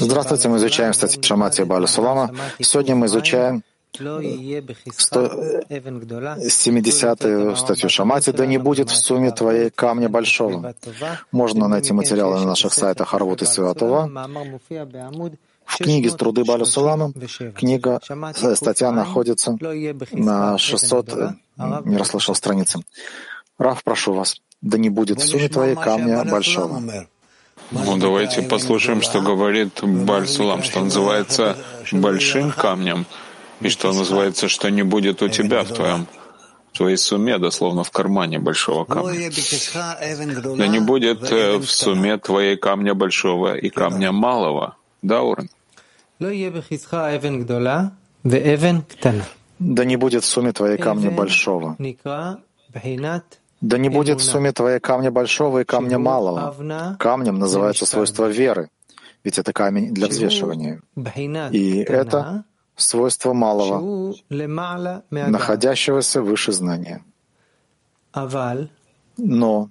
Здравствуйте, мы изучаем статьи Шамати Балю Салама. Сегодня мы изучаем 70-ю статью Шамати «Да не будет в сумме твоей камня большого». Можно найти материалы на наших сайтах Арвут и Святого. В книге «Труды Балю Салама» книга, э, статья находится на 600, э, не расслышал страницы. Раф, прошу вас, да не будет в сумме твоей камня большого. Ну, давайте послушаем, что говорит Бальсулам, что называется большим камнем, и что называется, что не будет у тебя в твоем в твоей сумме, дословно в кармане большого камня. Да не будет э, в сумме твоей камня большого и камня малого. Да, Уран? Да не будет в сумме твоей камня большого. Да не будет в сумме твоей камня большого и камня малого. Камнем называется свойство веры, ведь это камень для взвешивания. И это свойство малого, находящегося выше знания. Но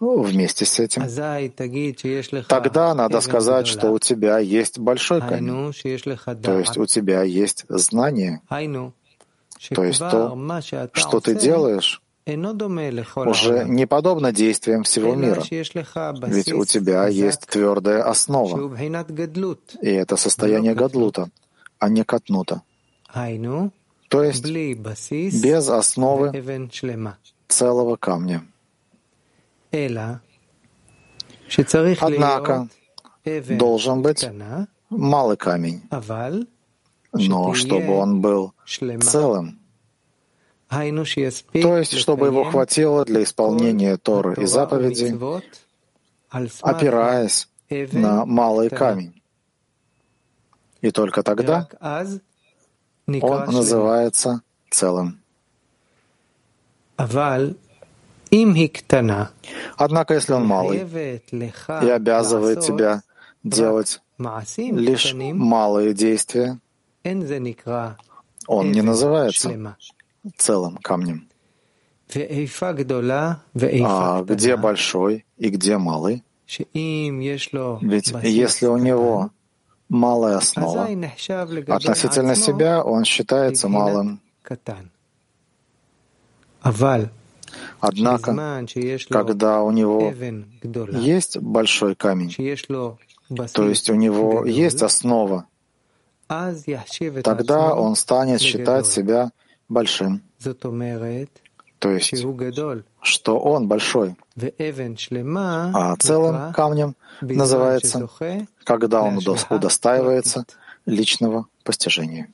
вместе с этим, тогда надо сказать, что у тебя есть большой камень, то есть у тебя есть знание, то есть то, что ты делаешь, уже не подобно действиям всего мира, ведь у тебя есть твердая основа, и это состояние гадлута, а не катнута. То есть без основы целого камня. Однако должен быть малый камень, но чтобы он был целым, то есть, чтобы его хватило для исполнения Торы и заповедей, опираясь на малый камень. И только тогда он называется целым. Однако, если он малый и обязывает тебя делать лишь малые действия, он не называется целым камнем. А где большой и где малый? Ведь если у него малая основа, относительно себя он считается малым. Однако, когда у него есть большой камень, то есть у него есть основа, тогда он станет считать себя большим. То есть, что он большой. А целым камнем называется, когда он удостаивается личного постижения.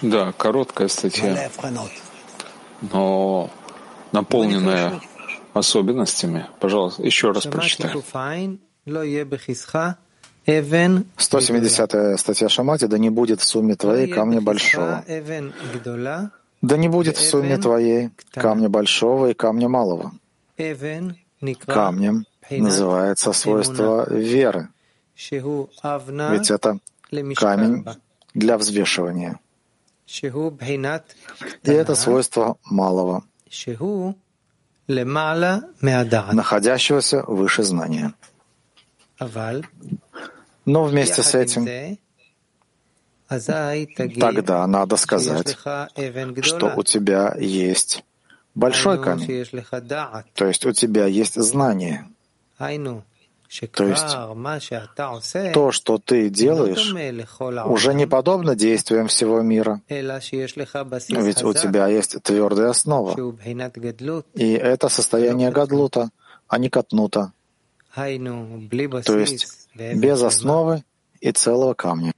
Да, короткая статья, но наполненная особенностями. Пожалуйста, еще раз прочитай. 170 статья Шамати, да не будет в сумме твоей камня большого. Да не будет в сумме твоей камня большого и камня малого. Камнем называется свойство веры, ведь это камень для взвешивания. И это свойство малого, находящегося выше знания. Но вместе с этим тогда надо сказать, что у тебя есть большой камень, то есть у тебя есть знание. То есть то, что ты делаешь, уже не подобно действиям всего мира. Ведь у тебя есть твердая основа. И это состояние гадлута, а не катнута. То есть без основы и целого камня.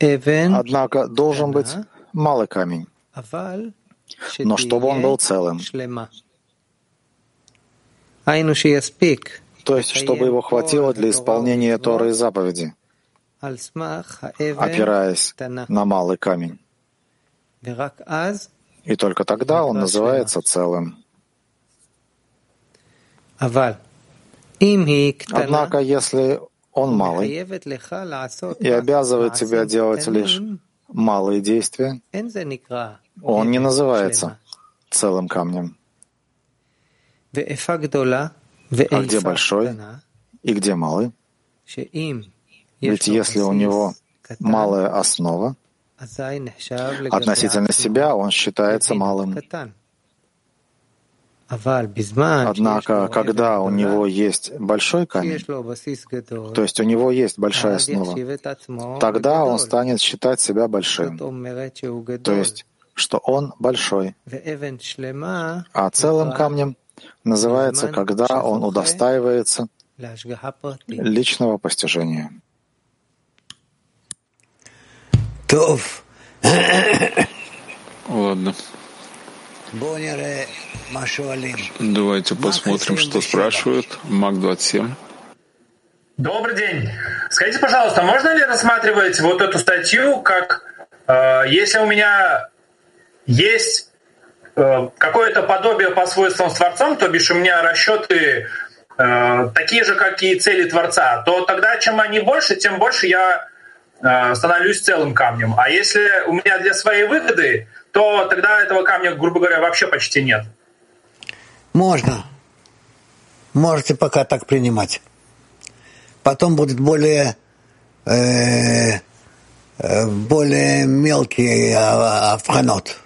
Однако должен быть малый камень, но чтобы он был целым. То есть, чтобы его хватило для исполнения Торы и заповеди, опираясь на малый камень. И только тогда он называется целым. Однако, если он малый и обязывает тебя делать лишь малые действия, он не называется целым камнем. А где большой и где малый? Ведь если у него малая основа, относительно себя он считается малым. Однако, когда у него есть большой камень, то есть у него есть большая основа, тогда он станет считать себя большим. То есть, что он большой. А целым камнем называется, когда он удостаивается личного постижения. Ладно. Давайте посмотрим, что спрашивают. Мак-27. Добрый день. Скажите, пожалуйста, можно ли рассматривать вот эту статью как э, если у меня есть э, какое-то подобие по свойствам с Творцом, то бишь у меня расчеты э, такие же, как и цели Творца, то тогда чем они больше, тем больше я становлюсь целым камнем. А если у меня для своей выгоды то тогда этого камня, грубо говоря, вообще почти нет. Можно. Можете пока так принимать. Потом будет более э, э более мелкий авханот.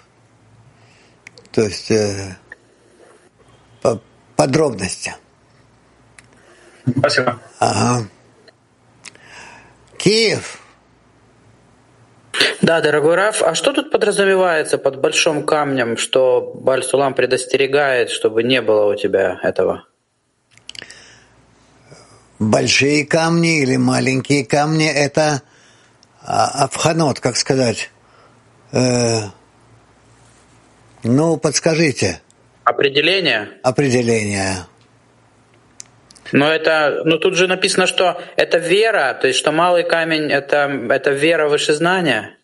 То есть э, по подробности. Спасибо. Ага. Киев. Да, дорогой Раф, а что тут подразумевается под большим камнем, что Бальсулам предостерегает, чтобы не было у тебя этого? Большие камни или маленькие камни — это абханот, как сказать. Э, ну, подскажите. Определение? Определение. Но это, ну тут же написано, что это вера, то есть что малый камень это, это вера выше знания.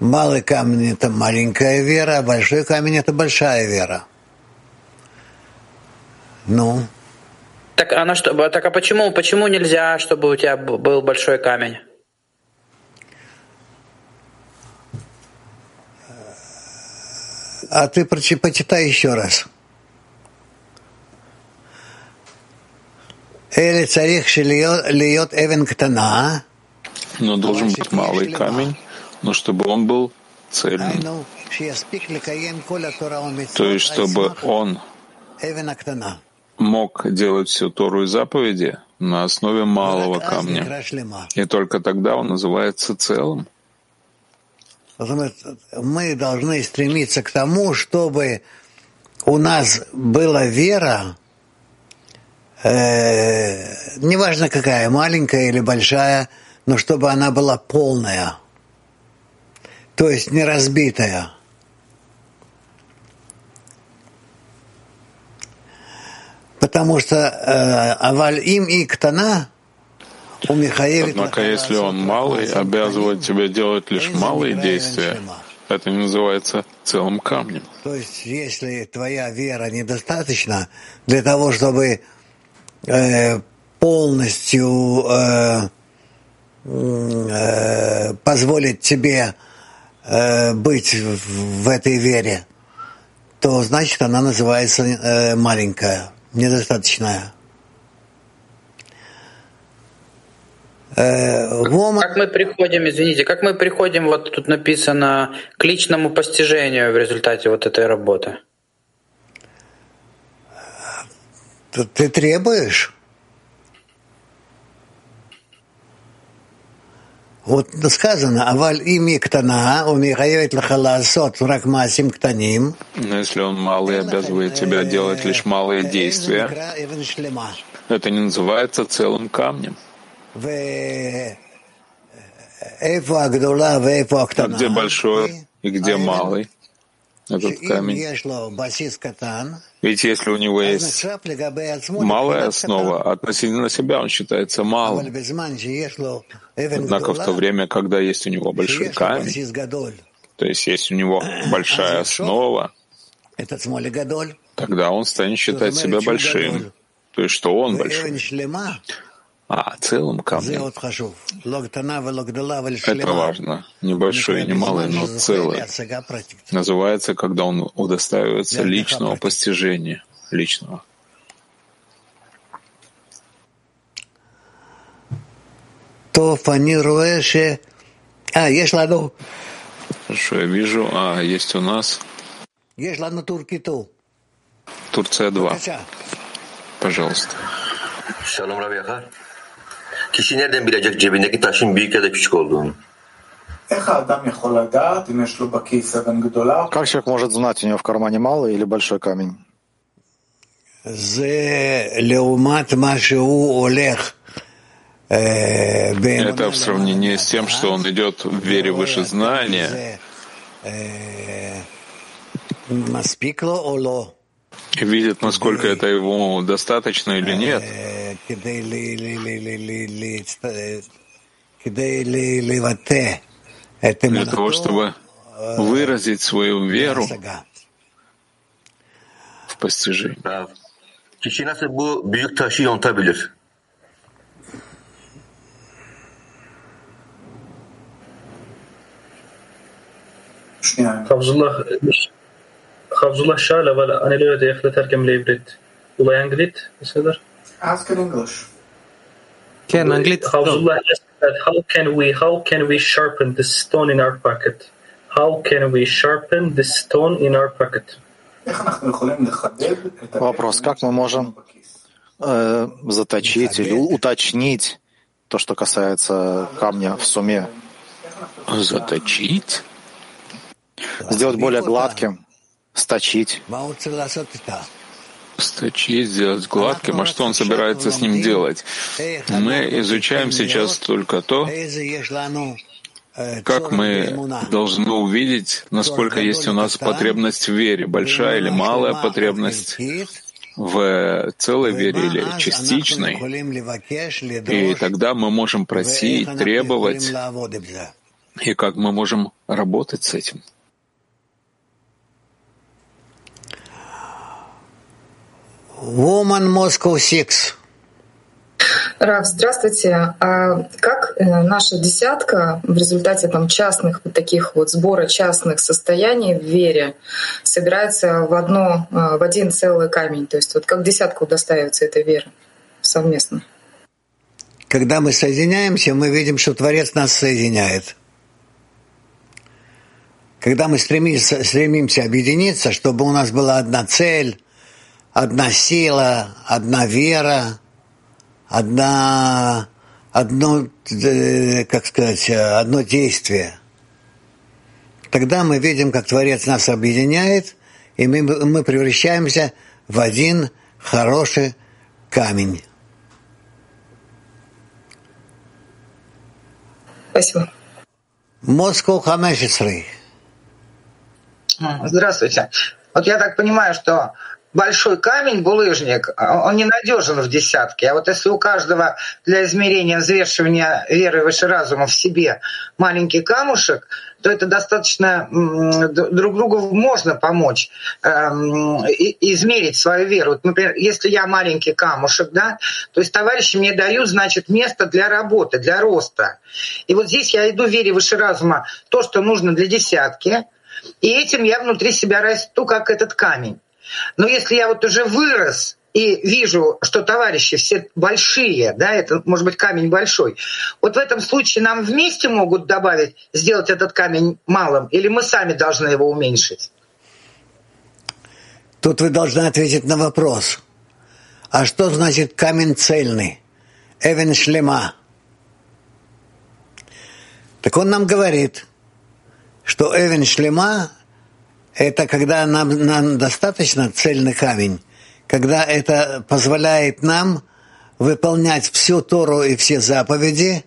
Малый камень это маленькая вера, а большой камень это большая вера. Ну. Так, она что, так а почему, почему нельзя, чтобы у тебя был большой камень? А ты почитай еще раз. Но должен быть малый камень, но чтобы он был цельным. То есть, чтобы он мог делать всю Тору и заповеди на основе малого камня. И только тогда он называется целым. Мы должны стремиться к тому, чтобы у нас была вера, э, неважно какая, маленькая или большая, но чтобы она была полная, то есть не разбитая. Потому что э, аваль им и ктана Однако, если он малый, обязывает тебя делать лишь малые действия, это не называется целым камнем. То есть, если твоя вера недостаточна для того, чтобы полностью э, э, позволит тебе быть в этой вере, то значит она называется маленькая, недостаточная. Как мы приходим, извините, как мы приходим, вот тут написано, к личному постижению в результате вот этой работы? Ты требуешь? Вот сказано, аваль ими ктана, умихаевит лахаласот ракмасим ктаним. Но если он малый, обязывает тебя делать лишь малые действия, это не называется целым камнем. А где большой и где малый? этот камень. Ведь если у него есть малая основа, относительно себя он считается малым. Однако в то время, когда есть у него большой камень, то есть есть у него большая основа, тогда он станет считать себя большим, то есть что он большой. А целым камнем. Это важно. Небольшой, не малый, но целый. Называется, когда он удостаивается личного постижения, личного. А, есть ладно. Хорошо, я вижу. А, есть у нас. Есть ладно Туркиту. Турция 2. Пожалуйста. Rav Yakar. Kişi nereden bilecek cebindeki taşın büyük ya da küçük olduğunu? Как человек может знать, у него в кармане малый или большой камень? Это в сравнении с тем, что он идет в вере выше знания и видит, насколько это ему достаточно или нет. Для того, чтобы выразить свою веру в постижении. Kişi nasıl bu büyük taşı yontabilir? Havzullah Hafzullah Şala vel anelöde ehle terkem levret. Ulay Anglit, mesela. Ask in English. Can Anglit? Hafzullah asked that how can we how can we sharpen the stone in our pocket? How can we sharpen the stone in our pocket? Вопрос, как мы можем э, заточить или уточнить то, что касается камня в суме? Заточить? Сделать более гладким сточить. Сточить, сделать гладким. А что он собирается с ним делать? Мы изучаем сейчас только то, как мы должны увидеть, насколько есть у нас потребность в вере, большая или малая потребность в целой вере или частичной. И тогда мы можем просить, требовать, и как мы можем работать с этим. Woman Moscow Six. Раф, здравствуйте. А как э, наша десятка в результате там, частных вот таких вот сбора частных состояний в вере собирается в одно, э, в один целый камень? То есть вот как десятка удостаивается этой веры совместно? Когда мы соединяемся, мы видим, что Творец нас соединяет. Когда мы стремимся, стремимся объединиться, чтобы у нас была одна цель, одна сила, одна вера, одна, одно, э, как сказать, одно действие. Тогда мы видим, как Творец нас объединяет, и мы, мы превращаемся в один хороший камень. Спасибо. Москва Хамешисры. Здравствуйте. Вот я так понимаю, что большой камень, булыжник, он ненадежен в десятке. А вот если у каждого для измерения, взвешивания веры выше разума в себе маленький камушек, то это достаточно друг другу можно помочь эм, измерить свою веру. Вот, например, если я маленький камушек, да, то есть товарищи мне дают, значит, место для работы, для роста. И вот здесь я иду в вере выше разума то, что нужно для десятки, и этим я внутри себя расту, как этот камень. Но если я вот уже вырос и вижу, что товарищи все большие, да, это может быть камень большой, вот в этом случае нам вместе могут добавить, сделать этот камень малым, или мы сами должны его уменьшить? Тут вы должны ответить на вопрос. А что значит камень цельный? Эвен шлема. Так он нам говорит, что Эвен шлема это когда нам, нам достаточно цельный камень, когда это позволяет нам выполнять всю Тору и все заповеди,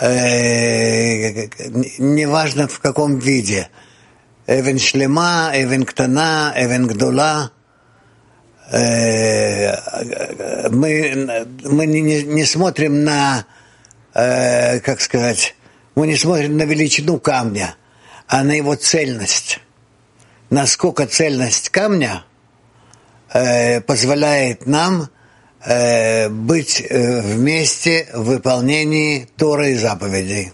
э, неважно в каком виде. Эвен шлема, эвен ктана, эвен гдула. Э, мы, мы не, не смотрим на, э, как сказать, мы не смотрим на величину камня, а на его цельность насколько цельность камня э, позволяет нам э, быть э, вместе в выполнении Торы и заповедей.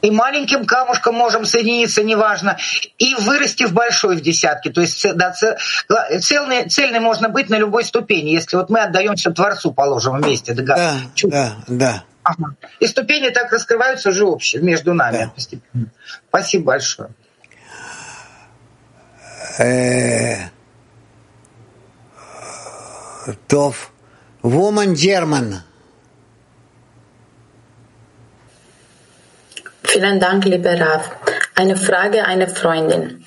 И маленьким камушком можем соединиться, неважно, и вырасти в большой в десятке. То есть да, цельный, цельный можно быть на любой ступени, если вот мы отдаемся Творцу, положим, вместе. Да, да, да. Ага. И ступени так раскрываются уже общие между нами да. постепенно. Спасибо большое. Äh, Tov Woman German. Vielen Dank, lieber Rav. Eine Frage einer Freundin.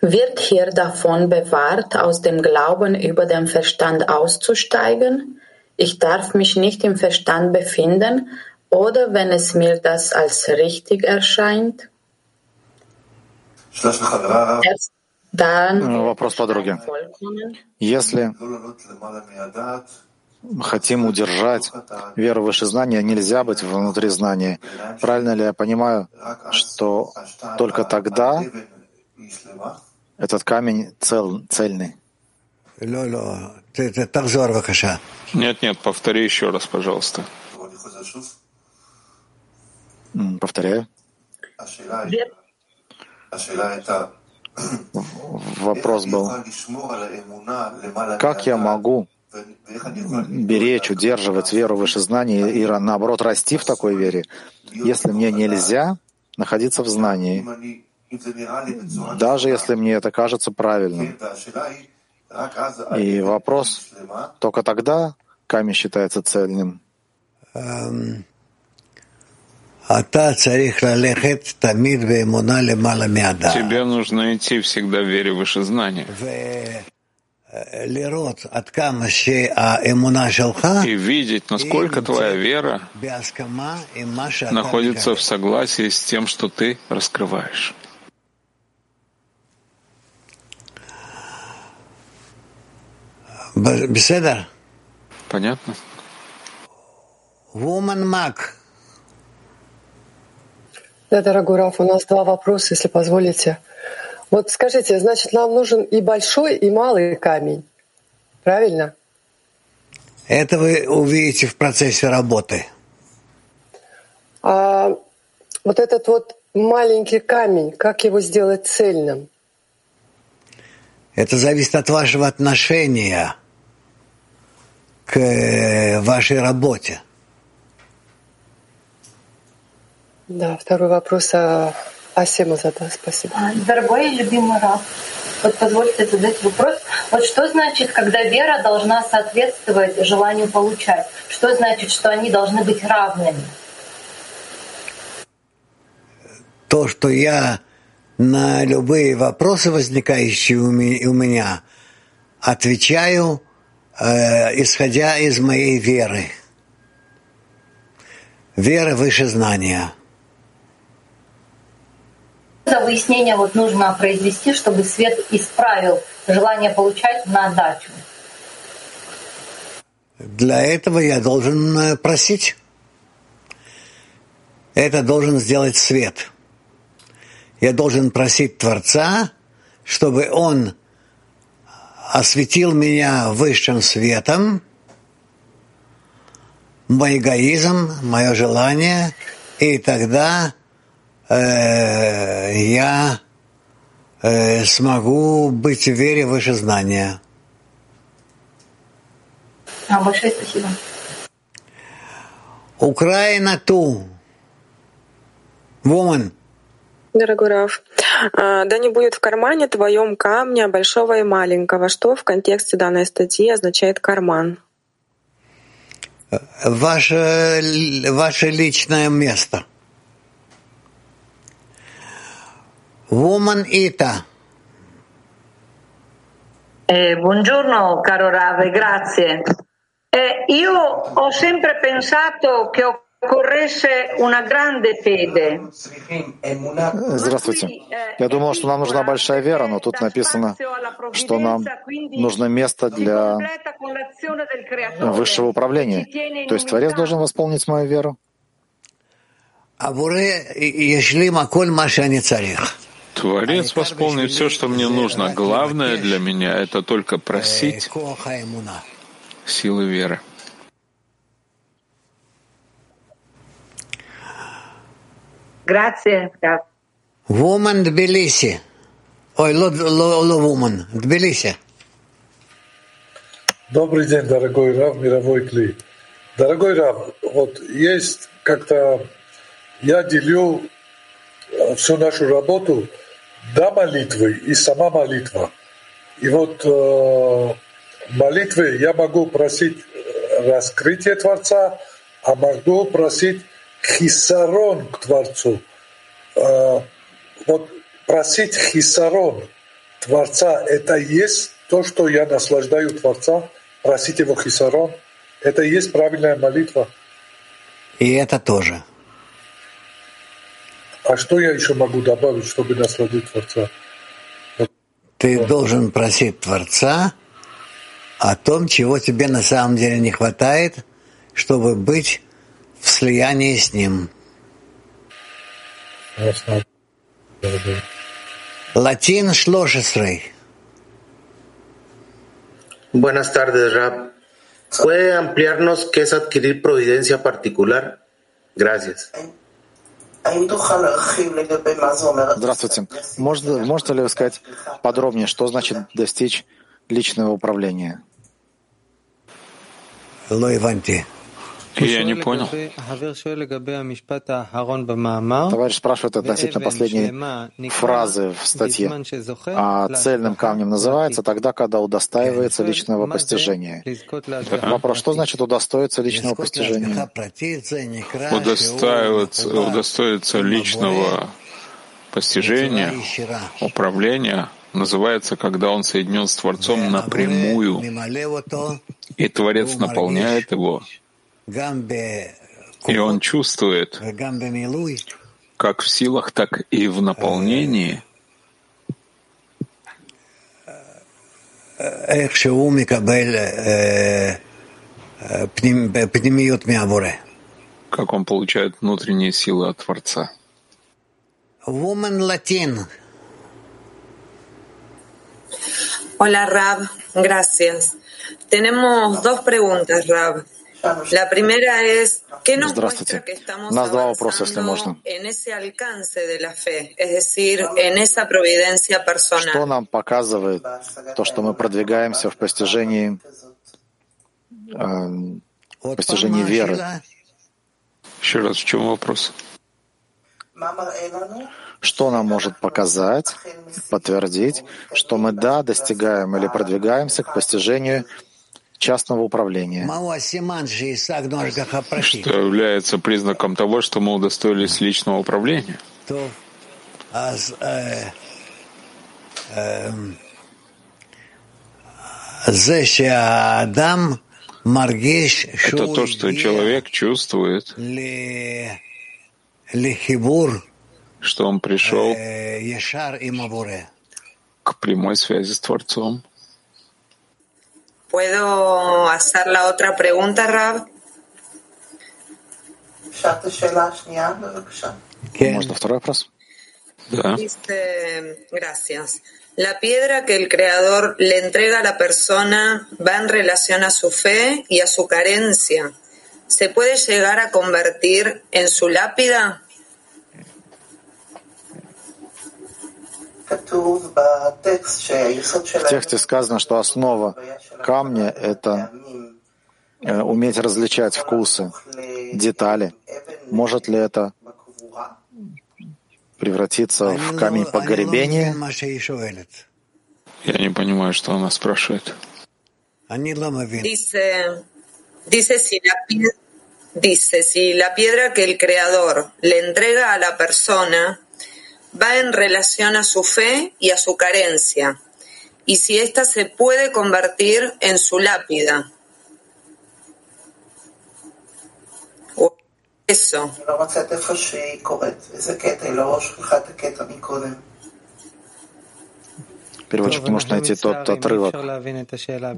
Wird hier davon bewahrt, aus dem Glauben über den Verstand auszusteigen? Ich darf mich nicht im Verstand befinden oder wenn es mir das als richtig erscheint? Das Erst Вопрос подруги. Если хотим удержать веру в выше знания, нельзя быть внутри знания. Правильно ли я понимаю, что только тогда этот камень цел, цельный? Нет, нет, повтори еще раз, пожалуйста. Повторяю. Вопрос был, как я могу беречь, удерживать веру выше знаний и, наоборот, расти в такой вере, если мне нельзя находиться в знании, даже если мне это кажется правильным. И вопрос, только тогда камень считается цельным. Эм, Тебе нужно идти всегда в вере выше знания. А и видеть, насколько твоя вера находится в согласии с тем, что ты раскрываешь. Беседа? Понятно? Woman Mag. Да, дорогой Раф, у нас два вопроса, если позволите. Вот скажите, значит, нам нужен и большой, и малый камень. Правильно? Это вы увидите в процессе работы. А вот этот вот маленький камень, как его сделать цельным? Это зависит от вашего отношения к э, вашей работе. Да, второй вопрос а Асема задала. Спасибо. А, дорогой и любимый Раф, вот позвольте задать вопрос. Вот что значит, когда вера должна соответствовать желанию получать? Что значит, что они должны быть равными? То, что я на любые вопросы, возникающие у меня, отвечаю, э, исходя из моей веры. Вера выше знания за выяснение вот нужно произвести, чтобы свет исправил желание получать на отдачу? Для этого я должен э, просить. Это должен сделать свет. Я должен просить Творца, чтобы Он осветил меня высшим светом, мой эгоизм, мое желание, и тогда Э, я э, смогу быть в вере выше знания. А, большое спасибо. Украина ту. Woman. Дорогой Раф, а, да не будет в кармане твоем камня большого и маленького. Что в контексте данной статьи означает карман? Ваше, ваше личное место — Woman Ita. Eh, buongiorno caro Rave, grazie. Eh, io ho sempre pensato che occorresse una grande fede. Здравствуйте. Я думал, что нам нужна большая вера, но тут написано, что нам нужно место для высшего управления. То есть Творец должен восполнить мою веру. Творец восполнит все, что мне нужно. Главное для меня — это только просить силы веры. Grazie. Woman Тбилиси. Ой, woman. Тбилиси. Добрый день, дорогой Рав, мировой клей. Дорогой Рав, вот есть как-то, я делю э, всю нашу работу до молитвы и сама молитва. И вот э, молитвы я могу просить раскрытие Творца, а могу просить хисарон к Творцу. Э, вот просить хисарон Творца, это есть то, что я наслаждаю Творца, просить его хисарон, это есть правильная молитва. И это тоже. А что я еще могу добавить, чтобы насладить Творца? Ты должен просить Творца о том, чего тебе на самом деле не хватает, чтобы быть в слиянии с Ним. Латин шлошесрей. Buenas tardes, Rab. ¿Puede ampliarnos qué es adquirir providencia particular? Gracias. Здравствуйте. Можно, можете ли вы сказать подробнее, что значит достичь личного управления? Я не понял. Товарищ спрашивает относительно последней фразы в статье. А цельным камнем называется тогда, когда удостаивается личного постижения. Вопрос, что значит удостоиться личного постижения? Удостаиваться, удостоиться личного постижения, управления называется, когда он соединен с Творцом напрямую, и Творец наполняет его и он чувствует, как в силах, так и в наполнении, как он получает внутренние силы от Творца. Hola Rab, gracias. Tenemos dos preguntas, Rab. La primera es, ¿qué nos muestra que estamos avanzando en ese alcance de la fe, es decir, en esa providencia personal? Что нам показывает то, что мы продвигаемся в постижении, э, постижении веры? Еще раз, в чем вопрос? Что нам может показать, подтвердить, что мы, да, достигаем или продвигаемся к постижению частного управления. Что является признаком того, что мы удостоились личного управления. Это то, что человек чувствует, что он пришел к прямой связи с Творцом. ¿Puedo hacer la otra pregunta, Rab? Ah. Dice, gracias. La piedra que el Creador le entrega a la persona va en relación a su fe y a su carencia. ¿Se puede llegar a convertir en su lápida? В тексте сказано, что основа камня — это э, уметь различать вкусы, детали. Может ли это превратиться в камень погребения? Я не понимаю, что она спрашивает. Dice, dice si la, dice si la piedra que el creador le entrega a la persona va en relación a su fe y a su carencia, y si ésta se puede convertir en su lápida. Eso. Переводчик не может найти тот отрывок,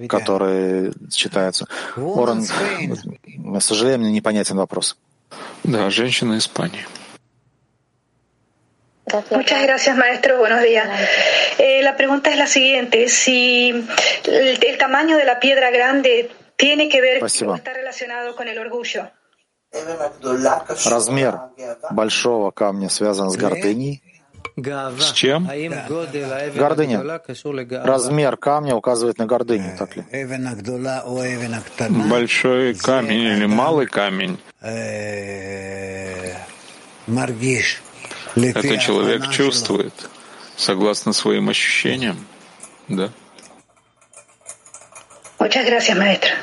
который читается. Оран, к сожалению, непонятен вопрос. Да, женщина Испании. Muchas gracias, maestro. Buenos días. Eh, la pregunta es la siguiente: si el, el, tamaño de la piedra grande tiene que ver Спасибо. está relacionado con el orgullo. Размер большого камня связан с гордыней. С чем? Гордыня. Размер камня указывает на гордыню, так ли? Большой камень или малый камень это человек чувствует, согласно своим ощущениям. Да. Muchas gracias, maestro.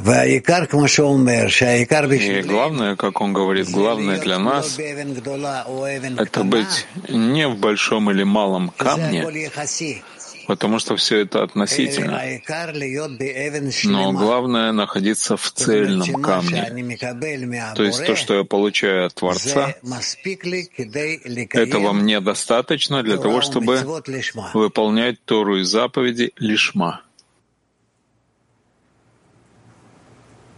И главное, как он говорит, главное для нас — это быть не в большом или малом камне, потому что все это относительно. Но главное — находиться в цельном камне. То есть то, что я получаю от Творца, этого мне достаточно для того, чтобы выполнять Тору и заповеди лишма.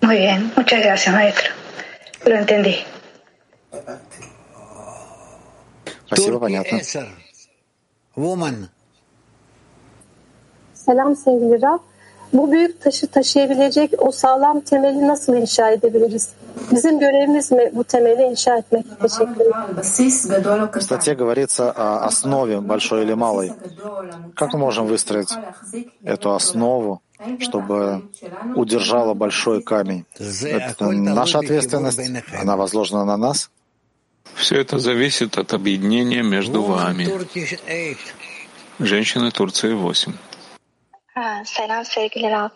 Muy bien, muchas gracias, maestro. Lo entendí. Спасибо, понятно. Woman. Selam sevgili Rab. Bu büyük taşı taşıyabilecek o sağlam temeli nasıl inşa edebiliriz? Bizim görevimiz mi bu temeli inşa etmek? Teşekkür ederim. В статье говорится о основе большой или малой. Как мы можем выстроить эту основу, чтобы удержала большой камень? Это наша ответственность, она возложена на нас. Все это зависит от объединения между вами. Женщины Турции 8. Selam sevgili Rab,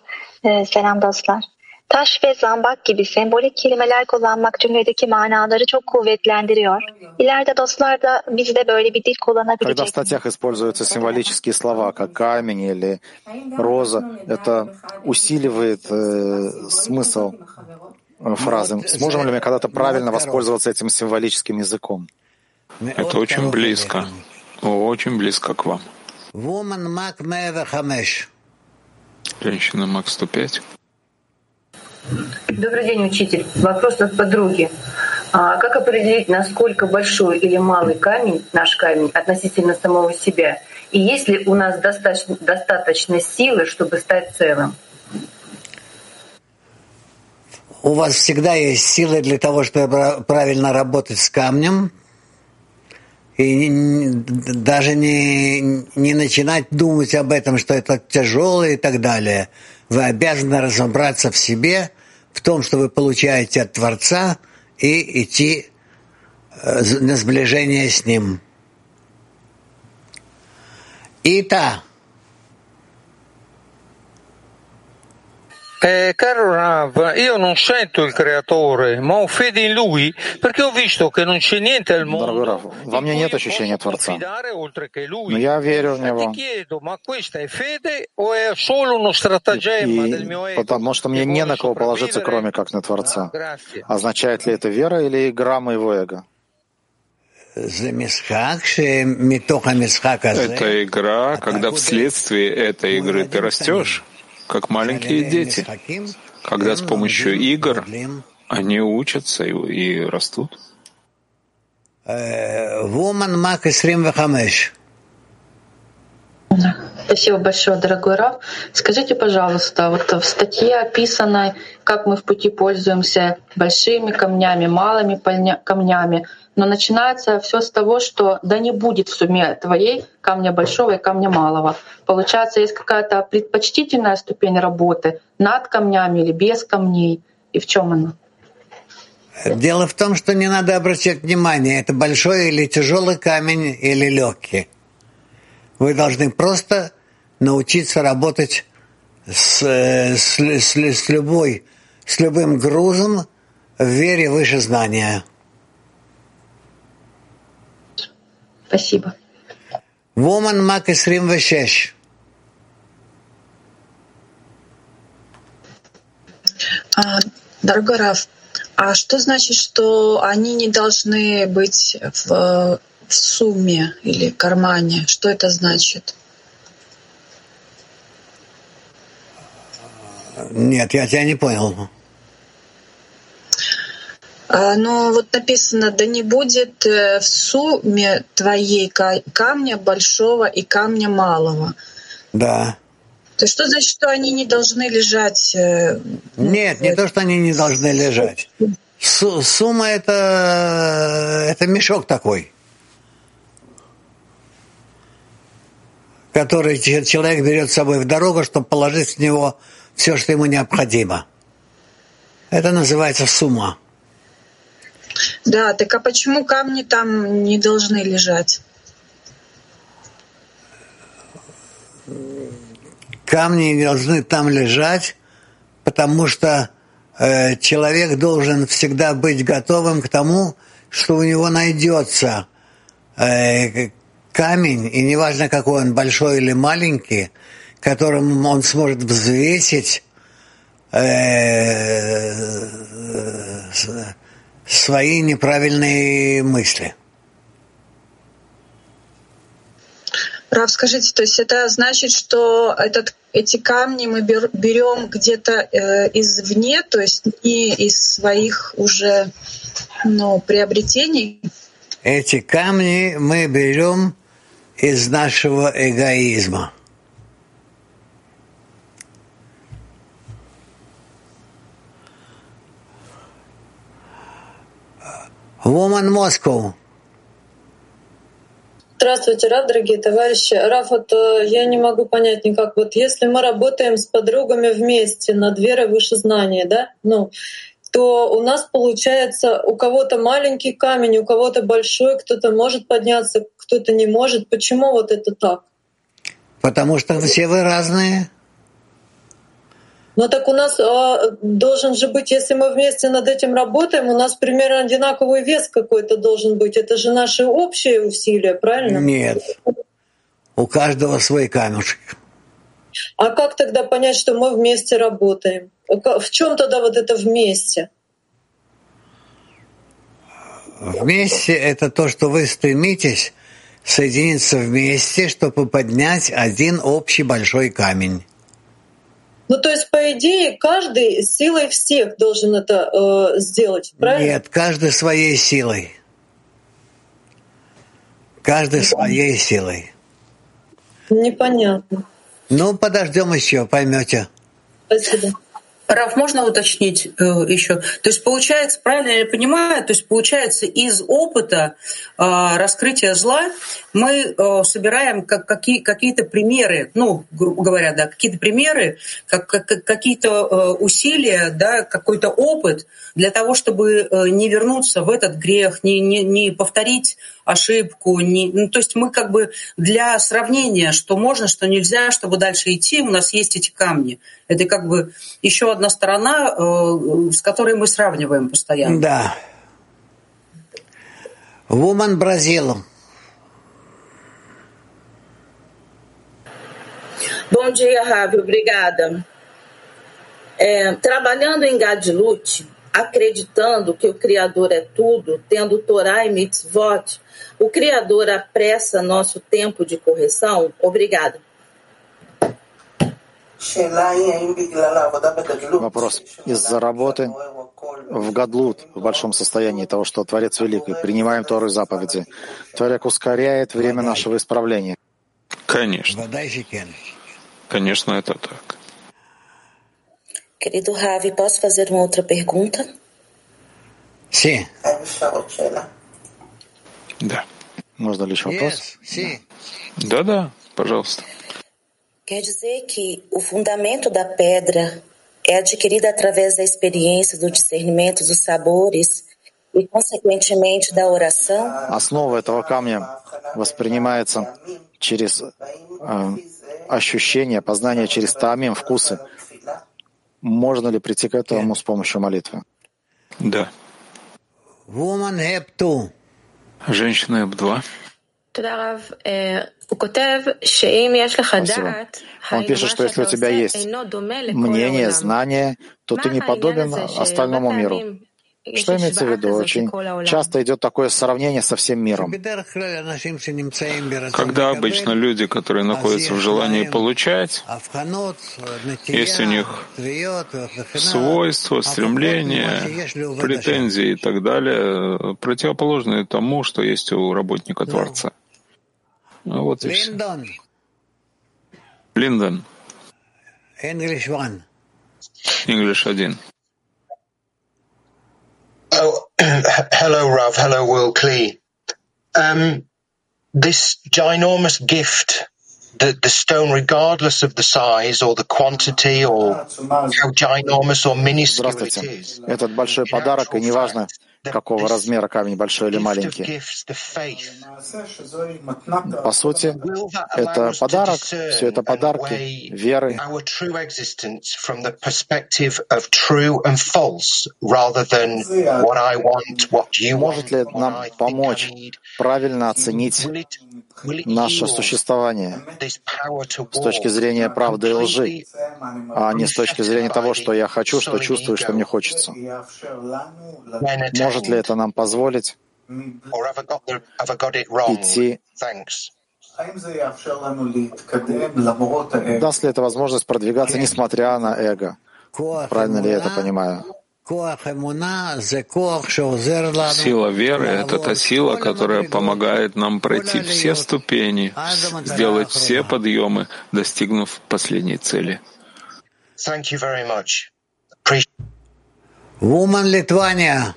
ee, selam dostlar. Taş ve zambak gibi sembolik kelimeler kullanmak cümledeki manaları çok kuvvetlendiriyor. İleride dostlar da biz de böyle bir dil kullanabilecek. Когда в статьях используются символические слова, как камень или роза, это усиливает э, смысл фразы. Сможем ли мы когда-то правильно воспользоваться этим символическим языком? Это очень близко, очень близко к вам. Женщина МАК 105. Добрый день, учитель. Вопрос от подруги. А как определить, насколько большой или малый камень, наш камень, относительно самого себя? И есть ли у нас достаточно, достаточно силы, чтобы стать целым? У вас всегда есть силы для того, чтобы правильно работать с камнем, и даже не, не начинать думать об этом, что это тяжело и так далее. Вы обязаны разобраться в себе, в том, что вы получаете от Творца, и идти на сближение с Ним. Eh, caro Rav, io non sento il creatore, ma ho fede in lui perché ho visto che non c'è niente al mondo. Дорогой Раф, во мне нет ощущения Творца, но я верю в Него. Chiedo, ma questa è fede o è solo uno stratagemma del mio И ego? потому что мне не на кого положиться, кроме как на Творца. Означает ли это вера или игра моего эго? Это игра, когда вследствие этой игры ты растешь, как маленькие дети, когда с помощью игр они учатся и, и растут. Woman Mac 25. Спасибо большое, дорогой Раф. Скажите, пожалуйста, вот в статье описано, как мы в пути пользуемся большими камнями, малыми камнями, но начинается все с того, что да не будет в сумме твоей камня большого и камня малого. Получается, есть какая-то предпочтительная ступень работы над камнями или без камней. И в чем она? Дело в том, что не надо обращать внимание, это большой или тяжелый камень или легкий. Вы должны просто научиться работать с, с, с, с, любой, с любым грузом в вере выше знания. Спасибо. Woman Мак 26. А, дорогой Раф, а что значит, что они не должны быть в, в сумме или кармане? Что это значит? Нет, я тебя не понял. А, но вот написано, да не будет э, в сумме твоей камня большого и камня малого. Да. То есть что значит, что они не должны лежать? Э, Нет, не то, что они не должны лежать. Сумма это, это мешок такой, который человек берет с собой в дорогу, чтобы положить в него все, что ему необходимо. Это называется сумма. Да, так а почему камни там не должны лежать? Камни не должны там лежать, потому что э, человек должен всегда быть готовым к тому, что у него найдется э, камень, и неважно какой он, большой или маленький, которым он сможет взвесить э, свои неправильные мысли. Рав, скажите, то есть это значит, что этот, эти камни мы берем где-то э, извне, то есть не из своих уже ну, приобретений? Эти камни мы берем из нашего эгоизма. Woman Moscow. Здравствуйте, Раф, дорогие товарищи. Раф, вот э, я не могу понять никак. Вот если мы работаем с подругами вместе над верой выше знания, да, ну, то у нас получается у кого-то маленький камень, у кого-то большой, кто-то может подняться, кто-то не может. Почему вот это так? Потому что все вы разные. Но так у нас а, должен же быть, если мы вместе над этим работаем, у нас примерно одинаковый вес какой-то должен быть. Это же наши общие усилия, правильно? Нет. У каждого свой камешек. А как тогда понять, что мы вместе работаем? В чем тогда вот это вместе? Вместе это то, что вы стремитесь соединиться вместе, чтобы поднять один общий большой камень. Ну, то есть, по идее, каждый силой всех должен это э, сделать, правильно? Нет, каждый своей силой. Каждый да. своей силой. Непонятно. Ну, подождем еще, поймете. Спасибо. Раф, можно уточнить э, еще? То есть получается, правильно я понимаю, то есть получается из опыта э, раскрытия зла мы э, собираем как, какие, какие-то примеры, ну, грубо говоря, да, какие-то примеры, как, как, какие-то э, усилия, да, какой-то опыт для того, чтобы не вернуться в этот грех, не, не, не повторить ошибку. Не, ну, то есть мы как бы для сравнения, что можно, что нельзя, чтобы дальше идти, у нас есть эти камни. Это как бы еще одна сторона, э, с которой мы сравниваем постоянно. Да. Woman Brazil. Bom dia, Ravi. Obrigada. É, trabalhando em Gadlut, acreditando que o Criador é tudo, tendo Torá e Mitzvot, o Criador apressa nosso tempo de correção? Obrigada. Вопрос. Из-за работы в Гадлут, в большом состоянии того, что Творец Великий, принимаем Тору и заповеди, Творец ускоряет время нашего исправления. Конечно. Конечно, это так. Querido Ravi, posso fazer uma outra pergunta? Sim. Да. Можно лишь вопрос? Sim. Да-да, пожалуйста. Quer dizer que o fundamento da pedra é adquirido através da experiência do discernimento dos sabores и, consequentemente, da oração? Основа этого камня воспринимается через э, ощущение, познание через тамим, вкусы. Можно ли прийти к этому с помощью молитвы? Да. Woman two. Женщина Эб-2. Спасибо. Он пишет, что если у тебя есть мнение, знание, то ты не подобен остальному миру. Что имеется в виду? Очень часто идет такое сравнение со всем миром. Когда обычно люди, которые находятся в желании получать, есть у них свойства, стремления, претензии и так далее, противоположные тому, что есть у работника Творца. Ну вот и все. Линдон. English один. Oh, hello, Rav. Hello, Will Klee. Um, this ginormous gift, the, the stone, regardless of the size or the quantity or how ginormous or minuscule it is. Этот большой подарок, и неважно, какого размера камень, большой или маленький. По сути, это подарок, все это подарки веры. Может ли нам помочь правильно оценить наше существование с точки зрения правды и лжи, а не с точки зрения того, что я хочу, что чувствую, что мне хочется? Может ли это нам позволить идти. Даст ли это возможность продвигаться, несмотря на эго? Правильно ли я это понимаю? Сила веры — это та сила, которая помогает нам пройти все ступени, сделать все подъемы, достигнув последней цели. Woman Литвания.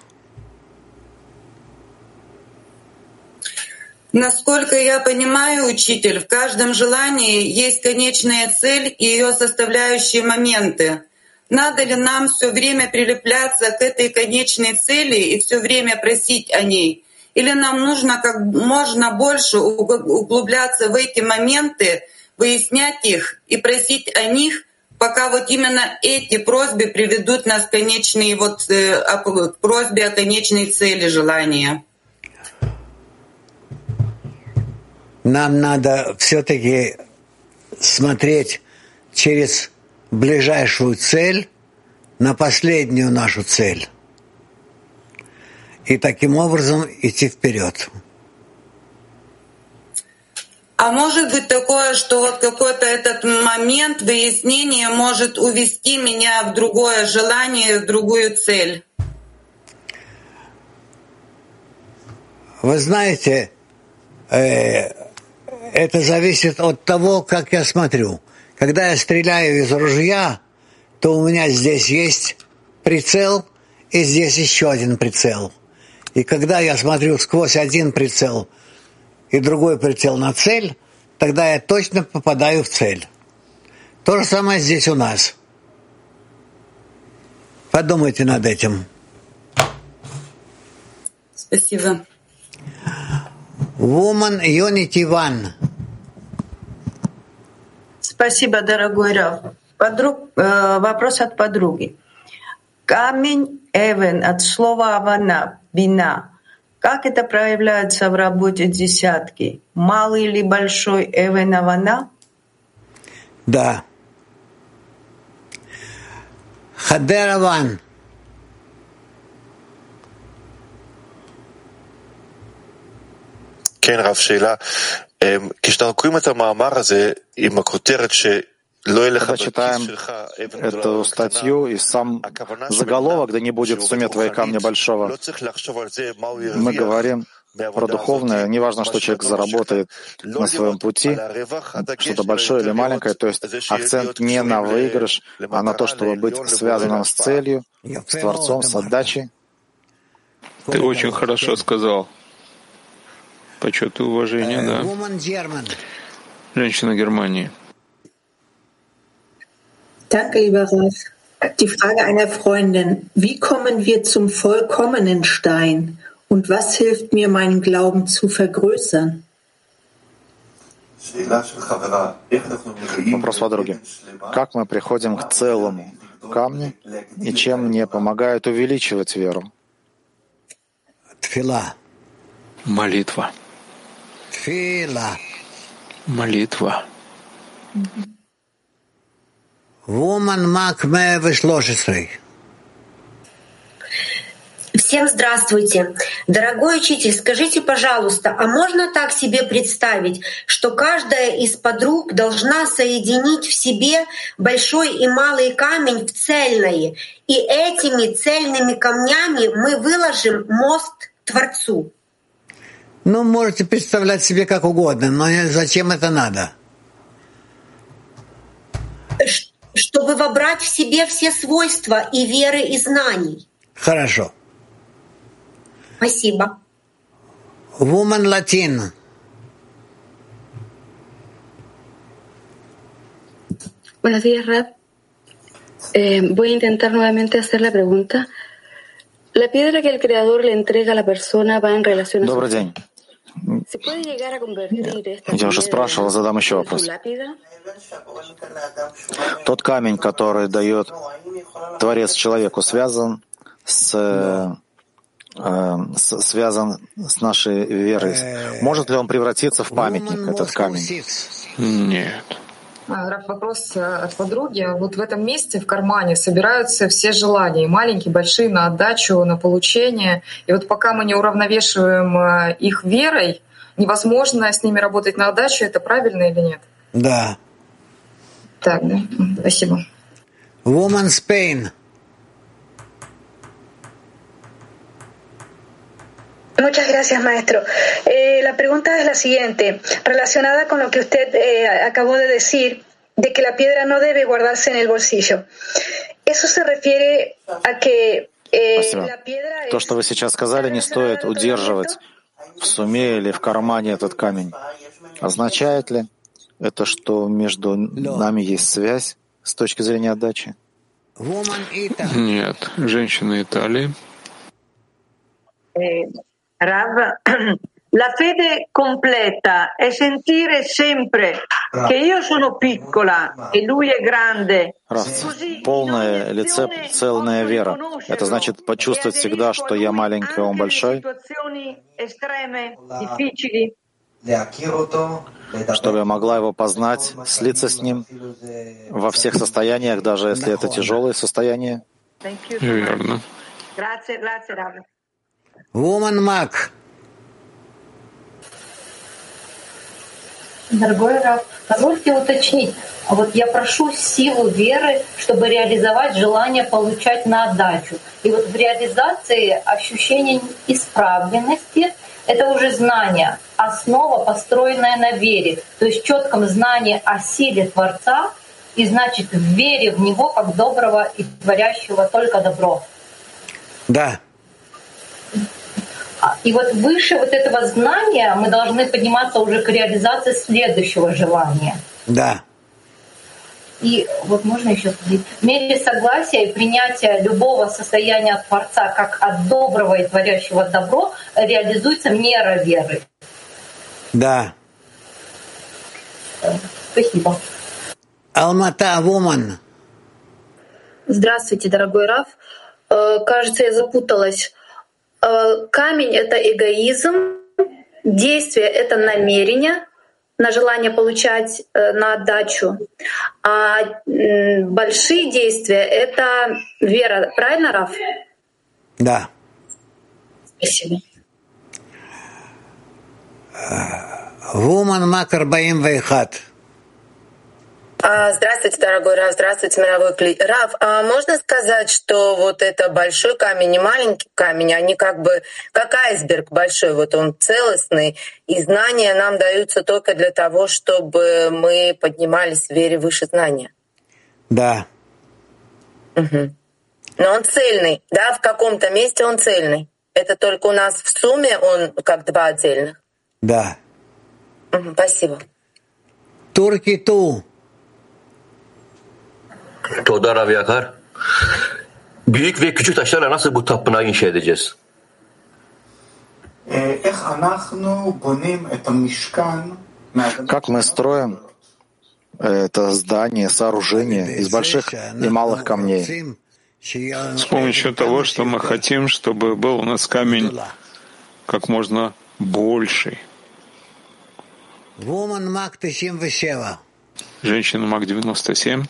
Насколько я понимаю, учитель, в каждом желании есть конечная цель и ее составляющие моменты. Надо ли нам все время прилепляться к этой конечной цели и все время просить о ней? Или нам нужно как можно больше углубляться в эти моменты, выяснять их и просить о них, пока вот именно эти просьбы приведут нас к конечной вот э, просьбе о конечной цели желания? Нам надо все-таки смотреть через ближайшую цель на последнюю нашу цель. И таким образом идти вперед. А может быть такое, что вот какой-то этот момент выяснения может увести меня в другое желание, в другую цель? Вы знаете, э, это зависит от того, как я смотрю. Когда я стреляю из ружья, то у меня здесь есть прицел, и здесь еще один прицел. И когда я смотрю сквозь один прицел и другой прицел на цель, тогда я точно попадаю в цель. То же самое здесь у нас. Подумайте над этим. Спасибо. Woman Unity One. Спасибо, дорогой Раф. Подруг, э, вопрос от подруги. Камень Эвен от слова Авана, бина. Как это проявляется в работе десятки? Малый или большой Эвен Авана? Да. Хадераван. כן, רב, שאלה. когда читаем эту статью и сам заголовок «Да не будет в суме твоей камня большого», мы говорим про духовное, неважно, что человек заработает на своем пути, что-то большое или маленькое, то есть акцент не на выигрыш, а на то, чтобы быть связанным с целью, с Творцом, с отдачей. Ты очень хорошо сказал. Почет и уважение, да. Женщина Германии. Danke, lieber Ralf. Die Frage einer Freundin. Wie kommen wir zum vollkommenen Stein? Und was hilft mir, meinen Glauben zu vergrößern? Вопрос подруги. Как мы приходим к целому камню и чем мне помогает увеличивать веру? Молитва. Молитва. Woman Мак 113. Всем здравствуйте. Дорогой учитель, скажите, пожалуйста, а можно так себе представить, что каждая из подруг должна соединить в себе большой и малый камень в цельное, и этими цельными камнями мы выложим мост Творцу? Ну, можете представлять себе как угодно, но зачем это надо? Чтобы вобрать в себе все свойства и веры, и знаний. Хорошо. Спасибо. Woman Latin. Buenos días, Rap. Eh, voy a intentar nuevamente hacer la pregunta. La piedra que el creador le entrega a la persona va en relación a Добрый день. Я уже спрашивал, задам еще вопрос. Тот камень, который дает Творец человеку, связан с Э, связан с нашей верой. Может ли он превратиться в памятник, этот камень? Нет. А, вопрос э, от подруги. Вот в этом месте, в кармане, собираются все желания, маленькие, большие, на отдачу, на получение. И вот пока мы не уравновешиваем э, их верой, невозможно с ними работать на отдачу. Это правильно или нет? Да. Так, да. Спасибо. Woman's pain. Muchas gracias, maestro. Eh, la pregunta es la siguiente, relacionada con lo que usted eh, acabó de decir, de que la piedra no debe guardarse en el bolsillo. Eso se refiere a que eh, la piedra... То, что вы сейчас сказали, не стоит удерживать в суме или в кармане этот камень. Означает ли это, что между нами есть связь с точки зрения отдачи? Нет. Женщина Италии. Rav, la fede completa è sentire sempre che io sono piccola e lui è grande. Полная или целная вера. Это значит почувствовать всегда, что я маленький, он большой. Чтобы я могла его познать, слиться с ним во всех состояниях, даже если это тяжелое состояние. Верно. Woman Mac. Дорогой Раф, позвольте уточнить. А вот я прошу силу веры, чтобы реализовать желание получать на отдачу. И вот в реализации ощущение исправленности — это уже знание, основа, построенная на вере, то есть четком знании о силе Творца и значит в вере в Него как доброго и творящего только добро. Да, и вот выше вот этого знания мы должны подниматься уже к реализации следующего желания. Да. И вот можно еще сказать, в мере согласия и принятия любого состояния Творца как от доброго и творящего добро реализуется мера веры. Да. Спасибо. Алмата Вуман. Здравствуйте, дорогой Раф. Э, кажется, я запуталась. Э, камень — это эгоизм, действие — это намерение на желание получать э, на отдачу, а большие действия — это вера. Правильно, Раф? Да. Спасибо. Вуман Макар Баим Вайхат. А, здравствуйте, дорогой Рав, здравствуйте, мировой клей. Рав, а можно сказать, что вот это большой камень и маленький камень, они как бы как айсберг большой, вот он целостный, и знания нам даются только для того, чтобы мы поднимались в вере выше знания? Да. Угу. Но он цельный, да, в каком-то месте он цельный. Это только у нас в сумме он как два отдельных. Да. Угу, спасибо. Турки ту. Toda Rav Yakar. Büyük ve küçük taşlarla nasıl bu tapınağı inşa edeceğiz? Как мы строим это здание, сооружение из больших и малых камней? С помощью того, что мы хотим, чтобы был у нас камень как можно больший. Женщина Мак 97.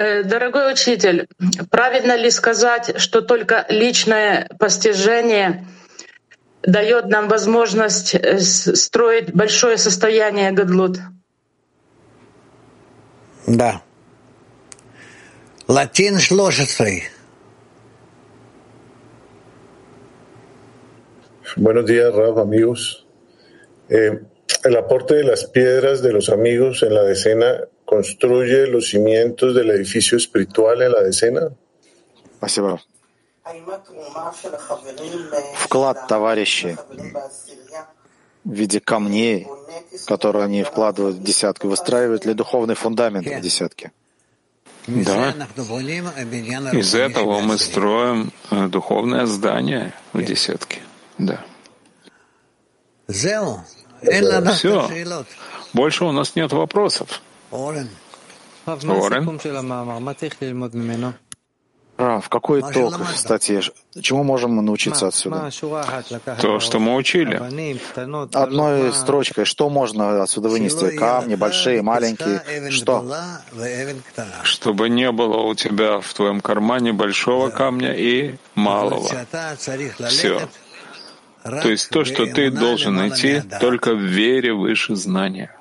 Э, дорогой учитель, правильно ли сказать, что только личное постижение дает нам возможность э, строить большое состояние гадлут? Да. Латин 13. Buenos días, Raf, amigos. Eh, el aporte de las piedras de los amigos en la decena construye los cimientos del edificio espiritual en la decena. Спасибо. Вклад товарищей в виде камней, которые они вкладывают в десятку, выстраивают ли духовный фундамент в десятке? Да. Из этого мы строим э, духовное здание в десятке. Да. Все. Больше у нас нет вопросов. Орен. Рав, какой итог статьи? Чему можем мы научиться отсюда? То, что мы учили. Одной строчкой, что можно отсюда вынести? Камни, большие, маленькие, что? Чтобы не было у тебя в твоем кармане большого камня и малого. Все. То есть то, что ты должен найти только в вере выше знания.